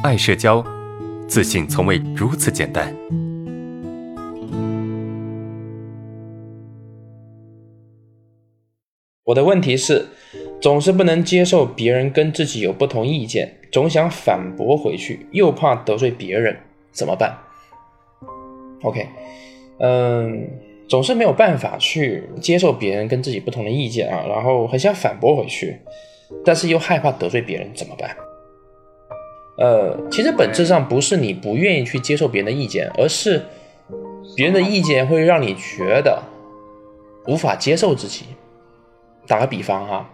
爱社交，自信从未如此简单。我的问题是，总是不能接受别人跟自己有不同意见，总想反驳回去，又怕得罪别人，怎么办？OK，嗯，总是没有办法去接受别人跟自己不同的意见啊，然后很想反驳回去，但是又害怕得罪别人，怎么办？呃，其实本质上不是你不愿意去接受别人的意见，而是别人的意见会让你觉得无法接受自己。打个比方哈，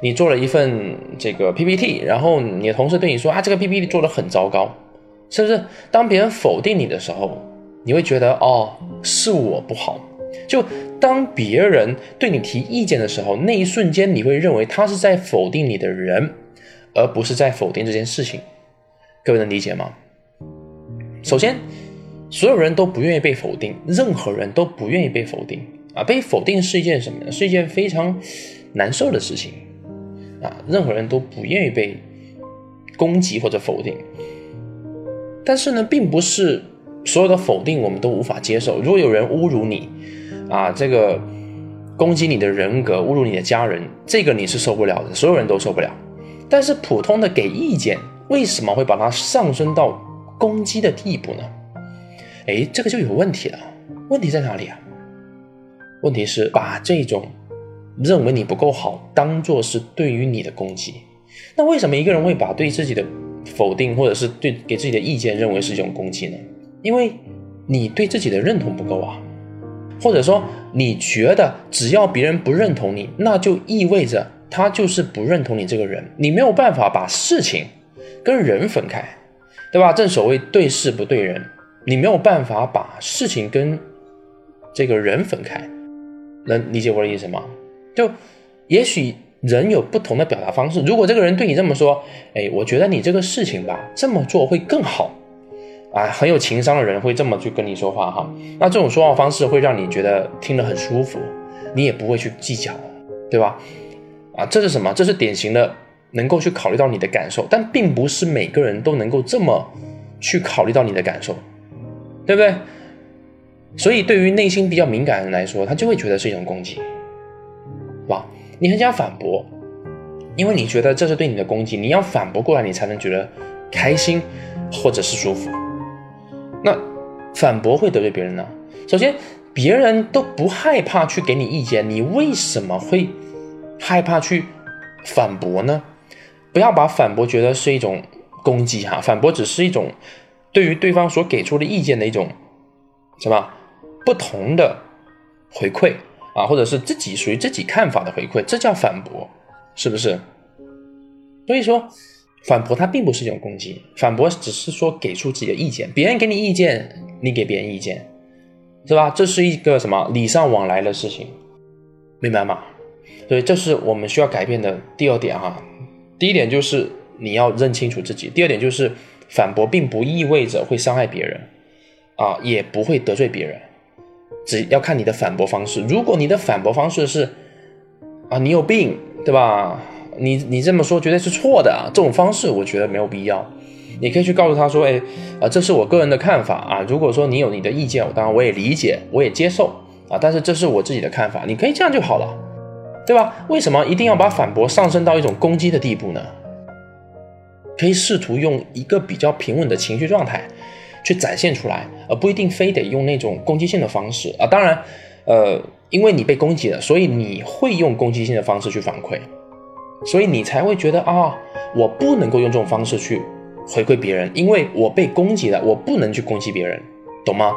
你做了一份这个 PPT，然后你的同事对你说啊，这个 PPT 做的很糟糕，是不是？当别人否定你的时候，你会觉得哦，是我不好。就当别人对你提意见的时候，那一瞬间你会认为他是在否定你的人，而不是在否定这件事情。各位能理解吗？首先，所有人都不愿意被否定，任何人都不愿意被否定。啊，被否定是一件什么呢？是一件非常难受的事情啊！任何人都不愿意被攻击或者否定，但是呢，并不是所有的否定我们都无法接受。如果有人侮辱你啊，这个攻击你的人格，侮辱你的家人，这个你是受不了的，所有人都受不了。但是普通的给意见，为什么会把它上升到攻击的地步呢？哎，这个就有问题了。问题在哪里啊？问题是把这种认为你不够好当做是对于你的攻击，那为什么一个人会把对自己的否定或者是对给自己的意见认为是一种攻击呢？因为你对自己的认同不够啊，或者说你觉得只要别人不认同你，那就意味着他就是不认同你这个人，你没有办法把事情跟人分开，对吧？正所谓对事不对人，你没有办法把事情跟这个人分开。能理解我的意思吗？就也许人有不同的表达方式。如果这个人对你这么说，哎，我觉得你这个事情吧，这么做会更好，啊，很有情商的人会这么去跟你说话哈。那这种说话方式会让你觉得听得很舒服，你也不会去计较，对吧？啊，这是什么？这是典型的能够去考虑到你的感受，但并不是每个人都能够这么去考虑到你的感受，对不对？所以，对于内心比较敏感的人来说，他就会觉得是一种攻击，是吧？你很想反驳，因为你觉得这是对你的攻击，你要反驳过来，你才能觉得开心或者是舒服。那反驳会得罪别人呢？首先，别人都不害怕去给你意见，你为什么会害怕去反驳呢？不要把反驳觉得是一种攻击哈，反驳只是一种对于对方所给出的意见的一种什么？不同的回馈啊，或者是自己属于自己看法的回馈，这叫反驳，是不是？所以说，反驳它并不是一种攻击，反驳只是说给出自己的意见，别人给你意见，你给别人意见，是吧？这是一个什么礼尚往来的事情，明白吗？所以这是我们需要改变的第二点哈。第一点就是你要认清楚自己，第二点就是反驳并不意味着会伤害别人啊，也不会得罪别人。只要看你的反驳方式。如果你的反驳方式是，啊，你有病，对吧？你你这么说绝对是错的！这种方式我觉得没有必要。你可以去告诉他说，哎，啊，这是我个人的看法啊。如果说你有你的意见，当然我也理解，我也接受啊。但是这是我自己的看法，你可以这样就好了，对吧？为什么一定要把反驳上升到一种攻击的地步呢？可以试图用一个比较平稳的情绪状态。去展现出来，而不一定非得用那种攻击性的方式啊！当然，呃，因为你被攻击了，所以你会用攻击性的方式去反馈，所以你才会觉得啊，我不能够用这种方式去回馈别人，因为我被攻击了，我不能去攻击别人，懂吗？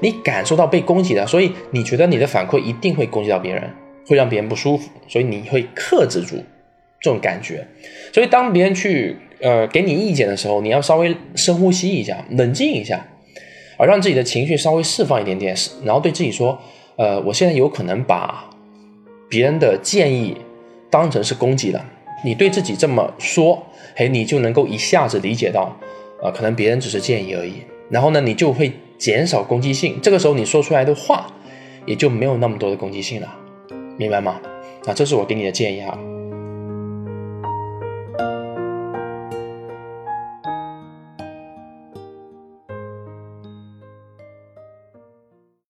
你感受到被攻击了，所以你觉得你的反馈一定会攻击到别人，会让别人不舒服，所以你会克制住这种感觉。所以当别人去。呃，给你意见的时候，你要稍微深呼吸一下，冷静一下，而让自己的情绪稍微释放一点点，然后对自己说，呃，我现在有可能把别人的建议当成是攻击了。你对自己这么说，嘿，你就能够一下子理解到，啊，可能别人只是建议而已。然后呢，你就会减少攻击性，这个时候你说出来的话也就没有那么多的攻击性了，明白吗？啊，这是我给你的建议哈。